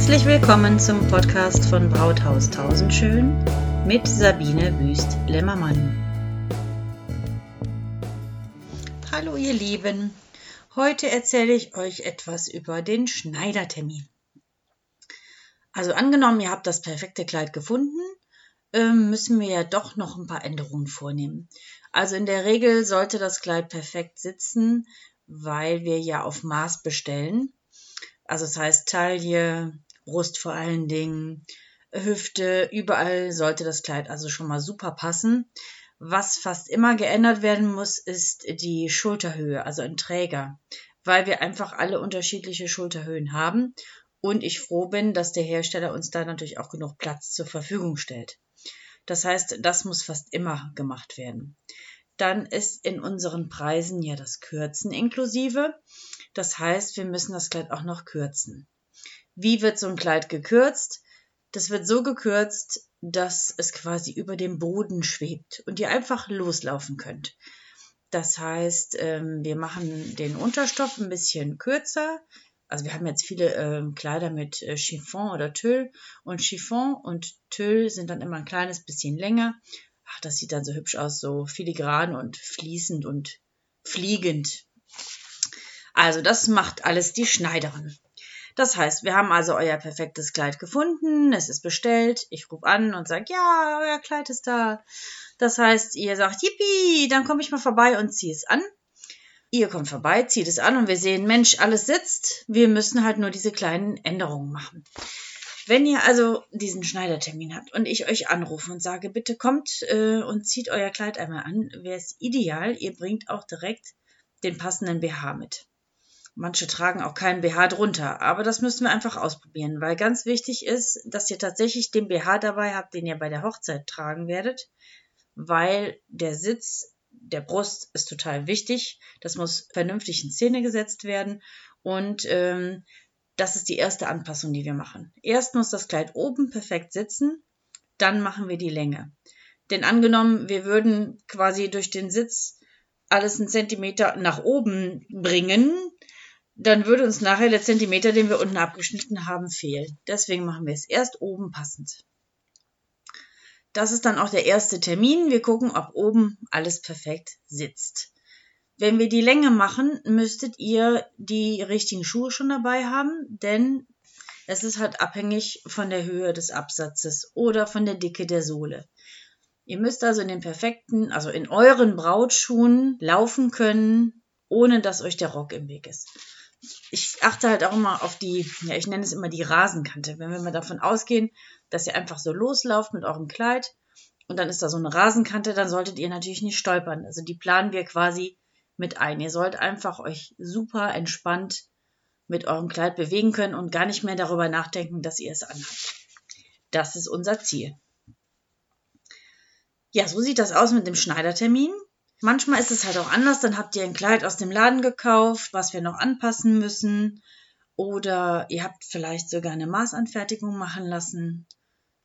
Herzlich willkommen zum Podcast von Brauthaus Tausendschön mit Sabine Wüst-Lämmermann. Hallo ihr Lieben, heute erzähle ich euch etwas über den Schneidertermin. Also angenommen, ihr habt das perfekte Kleid gefunden, ähm, müssen wir ja doch noch ein paar Änderungen vornehmen. Also in der Regel sollte das Kleid perfekt sitzen, weil wir ja auf Maß bestellen. Also das heißt Taille, Brust vor allen Dingen, Hüfte, überall sollte das Kleid also schon mal super passen. Was fast immer geändert werden muss, ist die Schulterhöhe, also ein Träger, weil wir einfach alle unterschiedliche Schulterhöhen haben und ich froh bin, dass der Hersteller uns da natürlich auch genug Platz zur Verfügung stellt. Das heißt, das muss fast immer gemacht werden. Dann ist in unseren Preisen ja das Kürzen inklusive. Das heißt, wir müssen das Kleid auch noch kürzen. Wie wird so ein Kleid gekürzt? Das wird so gekürzt, dass es quasi über dem Boden schwebt und ihr einfach loslaufen könnt. Das heißt, ähm, wir machen den Unterstoff ein bisschen kürzer. Also wir haben jetzt viele ähm, Kleider mit äh, Chiffon oder Tüll und Chiffon und Tüll sind dann immer ein kleines bisschen länger. Ach, das sieht dann so hübsch aus, so filigran und fließend und fliegend. Also das macht alles die Schneiderin. Das heißt, wir haben also euer perfektes Kleid gefunden, es ist bestellt, ich rufe an und sage, ja, euer Kleid ist da. Das heißt, ihr sagt, yippie, dann komme ich mal vorbei und ziehe es an. Ihr kommt vorbei, zieht es an und wir sehen, Mensch, alles sitzt. Wir müssen halt nur diese kleinen Änderungen machen. Wenn ihr also diesen Schneidertermin habt und ich euch anrufe und sage, bitte kommt äh, und zieht euer Kleid einmal an, wäre es ideal, ihr bringt auch direkt den passenden BH mit. Manche tragen auch keinen BH drunter, aber das müssen wir einfach ausprobieren, weil ganz wichtig ist, dass ihr tatsächlich den BH dabei habt, den ihr bei der Hochzeit tragen werdet, weil der Sitz der Brust ist total wichtig. Das muss vernünftig in Szene gesetzt werden und ähm, das ist die erste Anpassung, die wir machen. Erst muss das Kleid oben perfekt sitzen, dann machen wir die Länge. Denn angenommen, wir würden quasi durch den Sitz alles einen Zentimeter nach oben bringen, dann würde uns nachher der Zentimeter, den wir unten abgeschnitten haben, fehlen. Deswegen machen wir es erst oben passend. Das ist dann auch der erste Termin. Wir gucken, ob oben alles perfekt sitzt. Wenn wir die Länge machen, müsstet ihr die richtigen Schuhe schon dabei haben, denn es ist halt abhängig von der Höhe des Absatzes oder von der Dicke der Sohle. Ihr müsst also in den perfekten, also in euren Brautschuhen laufen können, ohne dass euch der Rock im Weg ist ich achte halt auch immer auf die, ja, ich nenne es immer die Rasenkante. Wenn wir mal davon ausgehen, dass ihr einfach so loslauft mit eurem Kleid und dann ist da so eine Rasenkante, dann solltet ihr natürlich nicht stolpern. Also die planen wir quasi mit ein. Ihr sollt einfach euch super entspannt mit eurem Kleid bewegen können und gar nicht mehr darüber nachdenken, dass ihr es anhabt. Das ist unser Ziel. Ja, so sieht das aus mit dem Schneidertermin. Manchmal ist es halt auch anders, dann habt ihr ein Kleid aus dem Laden gekauft, was wir noch anpassen müssen. Oder ihr habt vielleicht sogar eine Maßanfertigung machen lassen.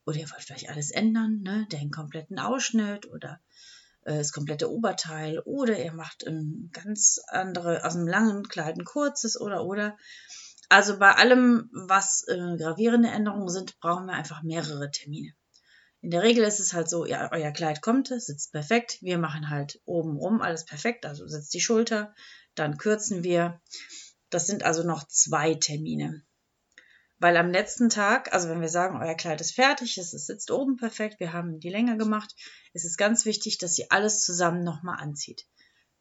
Oder ihr wollt vielleicht alles ändern, ne? den kompletten Ausschnitt oder äh, das komplette Oberteil. Oder ihr macht ein ganz andere, aus einem langen Kleid ein kurzes oder oder. Also bei allem, was äh, gravierende Änderungen sind, brauchen wir einfach mehrere Termine. In der Regel ist es halt so, ja, euer Kleid kommt, sitzt perfekt. Wir machen halt oben rum alles perfekt, also sitzt die Schulter, dann kürzen wir. Das sind also noch zwei Termine. Weil am letzten Tag, also wenn wir sagen, euer Kleid ist fertig, es sitzt oben perfekt, wir haben die Länge gemacht, ist es ganz wichtig, dass ihr alles zusammen nochmal anzieht.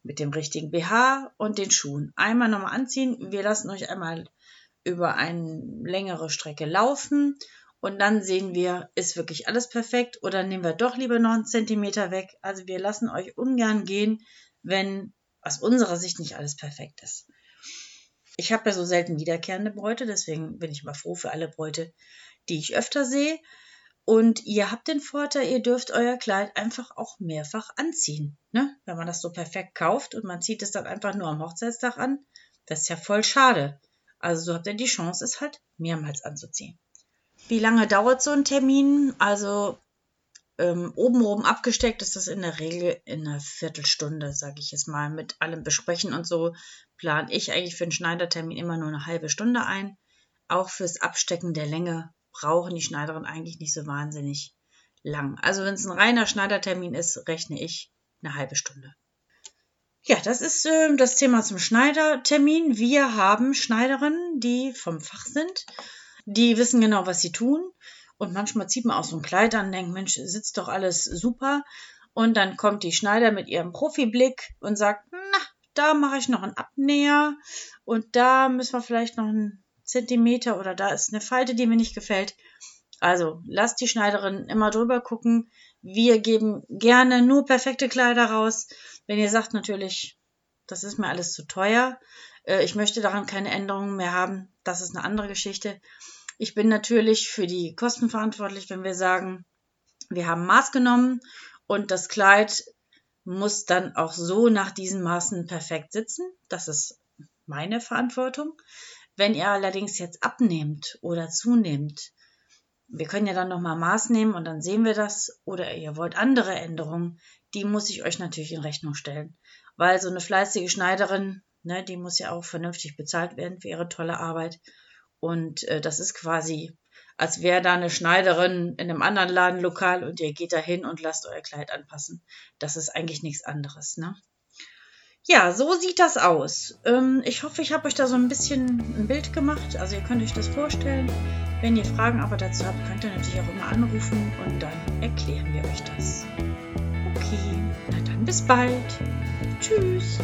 Mit dem richtigen BH und den Schuhen. Einmal nochmal anziehen. Wir lassen euch einmal über eine längere Strecke laufen und dann sehen wir, ist wirklich alles perfekt oder nehmen wir doch lieber noch einen Zentimeter weg. Also wir lassen euch ungern gehen, wenn aus unserer Sicht nicht alles perfekt ist. Ich habe ja so selten wiederkehrende Bräute, deswegen bin ich immer froh für alle Bräute, die ich öfter sehe. Und ihr habt den Vorteil, ihr dürft euer Kleid einfach auch mehrfach anziehen. Ne? Wenn man das so perfekt kauft und man zieht es dann einfach nur am Hochzeitstag an, das ist ja voll schade. Also so habt ihr die Chance, es halt mehrmals anzuziehen. Wie lange dauert so ein Termin? Also ähm, oben abgesteckt ist das in der Regel in einer Viertelstunde, sage ich jetzt mal, mit allem Besprechen und so plane ich eigentlich für einen Schneidertermin immer nur eine halbe Stunde ein. auch fürs Abstecken der Länge brauchen die Schneiderinnen eigentlich nicht so wahnsinnig lang. Also wenn es ein reiner Schneidertermin ist, rechne ich eine halbe Stunde. Ja, das ist äh, das Thema zum Schneidertermin. Wir haben Schneiderinnen, die vom Fach sind, die wissen genau, was sie tun. Und manchmal zieht man auch so ein Kleid an und denkt, Mensch, sitzt doch alles super. Und dann kommt die Schneider mit ihrem Profiblick und sagt, na, da mache ich noch einen Abnäher und da müssen wir vielleicht noch einen Zentimeter oder da ist eine Falte, die mir nicht gefällt. Also lasst die Schneiderin immer drüber gucken. Wir geben gerne nur perfekte Kleider raus. Wenn ihr sagt natürlich, das ist mir alles zu teuer, äh, ich möchte daran keine Änderungen mehr haben, das ist eine andere Geschichte. Ich bin natürlich für die Kosten verantwortlich, wenn wir sagen, wir haben Maß genommen und das Kleid muss dann auch so nach diesen Maßen perfekt sitzen. Das ist meine Verantwortung. Wenn ihr allerdings jetzt abnehmt oder zunehmt, wir können ja dann nochmal Maß nehmen und dann sehen wir das, oder ihr wollt andere Änderungen, die muss ich euch natürlich in Rechnung stellen. Weil so eine fleißige Schneiderin, ne, die muss ja auch vernünftig bezahlt werden für ihre tolle Arbeit. Und äh, das ist quasi als wäre da eine Schneiderin in einem anderen Ladenlokal und ihr geht da hin und lasst euer Kleid anpassen. Das ist eigentlich nichts anderes, ne? Ja, so sieht das aus. Ähm, ich hoffe, ich habe euch da so ein bisschen ein Bild gemacht. Also ihr könnt euch das vorstellen. Wenn ihr Fragen aber dazu habt, könnt ihr natürlich auch immer anrufen und dann erklären wir euch das. Okay, na dann bis bald. Tschüss.